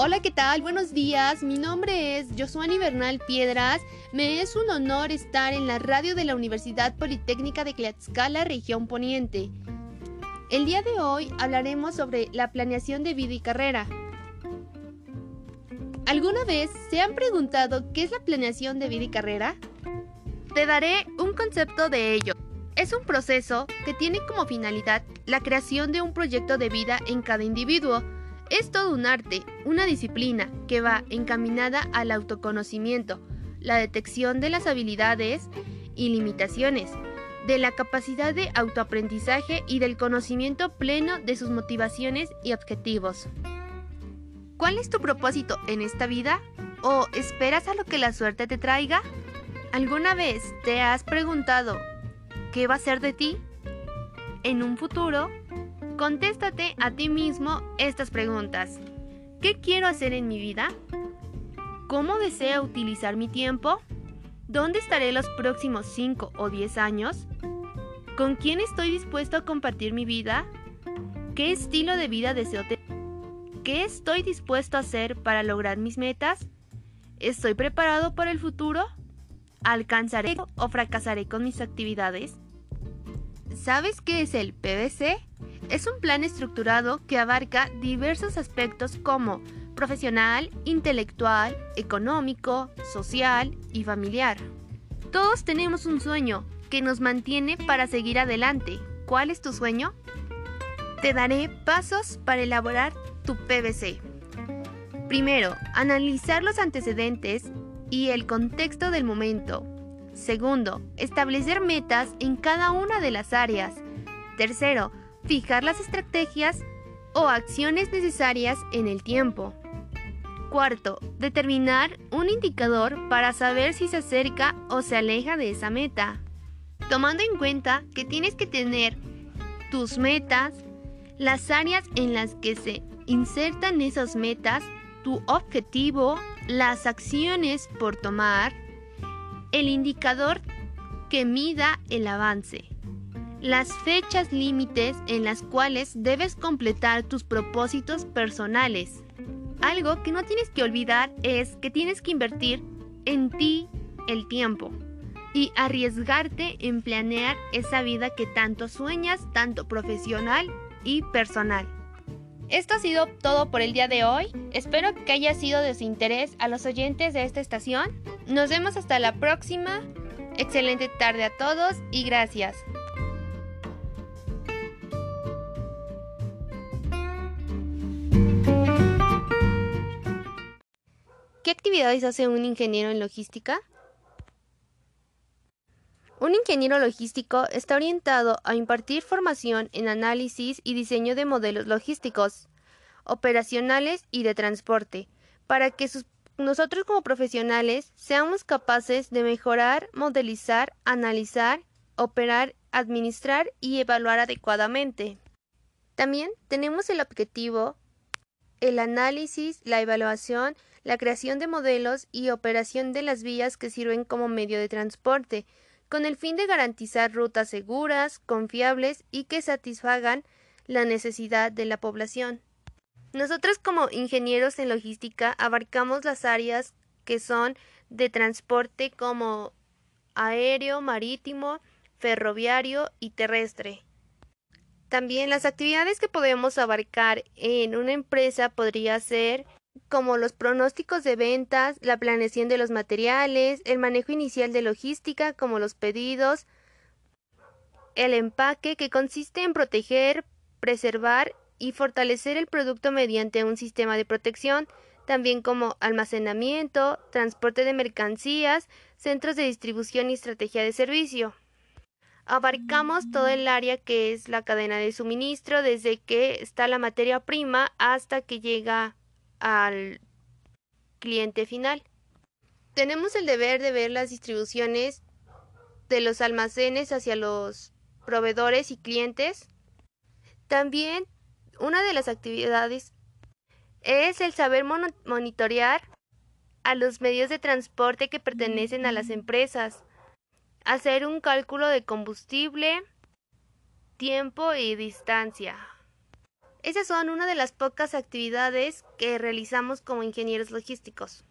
Hola, ¿qué tal? Buenos días. Mi nombre es Josuani Bernal Piedras. Me es un honor estar en la radio de la Universidad Politécnica de Tlaxcala, región Poniente. El día de hoy hablaremos sobre la planeación de vida y carrera. ¿Alguna vez se han preguntado qué es la planeación de vida y carrera? Te daré un concepto de ello. Es un proceso que tiene como finalidad la creación de un proyecto de vida en cada individuo. Es todo un arte, una disciplina que va encaminada al autoconocimiento, la detección de las habilidades y limitaciones, de la capacidad de autoaprendizaje y del conocimiento pleno de sus motivaciones y objetivos. ¿Cuál es tu propósito en esta vida? ¿O esperas a lo que la suerte te traiga? ¿Alguna vez te has preguntado qué va a ser de ti en un futuro? Contéstate a ti mismo estas preguntas. ¿Qué quiero hacer en mi vida? ¿Cómo deseo utilizar mi tiempo? ¿Dónde estaré los próximos 5 o 10 años? ¿Con quién estoy dispuesto a compartir mi vida? ¿Qué estilo de vida deseo tener? ¿Qué estoy dispuesto a hacer para lograr mis metas? ¿Estoy preparado para el futuro? ¿Alcanzaré o fracasaré con mis actividades? ¿Sabes qué es el PVC? Es un plan estructurado que abarca diversos aspectos como profesional, intelectual, económico, social y familiar. Todos tenemos un sueño que nos mantiene para seguir adelante. ¿Cuál es tu sueño? Te daré pasos para elaborar tu PVC. Primero, analizar los antecedentes y el contexto del momento. Segundo, establecer metas en cada una de las áreas. Tercero, fijar las estrategias o acciones necesarias en el tiempo. Cuarto, determinar un indicador para saber si se acerca o se aleja de esa meta. Tomando en cuenta que tienes que tener tus metas, las áreas en las que se insertan esas metas, tu objetivo, las acciones por tomar, el indicador que mida el avance, las fechas límites en las cuales debes completar tus propósitos personales. Algo que no tienes que olvidar es que tienes que invertir en ti el tiempo y arriesgarte en planear esa vida que tanto sueñas, tanto profesional y personal. Esto ha sido todo por el día de hoy. Espero que haya sido de su interés a los oyentes de esta estación. Nos vemos hasta la próxima. Excelente tarde a todos y gracias. ¿Qué actividades hace un ingeniero en logística? Un ingeniero logístico está orientado a impartir formación en análisis y diseño de modelos logísticos, operacionales y de transporte, para que nosotros como profesionales seamos capaces de mejorar, modelizar, analizar, operar, administrar y evaluar adecuadamente. También tenemos el objetivo, el análisis, la evaluación, la creación de modelos y operación de las vías que sirven como medio de transporte, con el fin de garantizar rutas seguras, confiables y que satisfagan la necesidad de la población. Nosotros como ingenieros en logística abarcamos las áreas que son de transporte como aéreo, marítimo, ferroviario y terrestre. También las actividades que podemos abarcar en una empresa podría ser como los pronósticos de ventas, la planeación de los materiales, el manejo inicial de logística como los pedidos, el empaque que consiste en proteger, preservar y fortalecer el producto mediante un sistema de protección, también como almacenamiento, transporte de mercancías, centros de distribución y estrategia de servicio. Abarcamos todo el área que es la cadena de suministro, desde que está la materia prima hasta que llega al cliente final. Tenemos el deber de ver las distribuciones de los almacenes hacia los proveedores y clientes. También una de las actividades es el saber monitorear a los medios de transporte que pertenecen a las empresas, hacer un cálculo de combustible, tiempo y distancia. Esas son una de las pocas actividades que realizamos como ingenieros logísticos.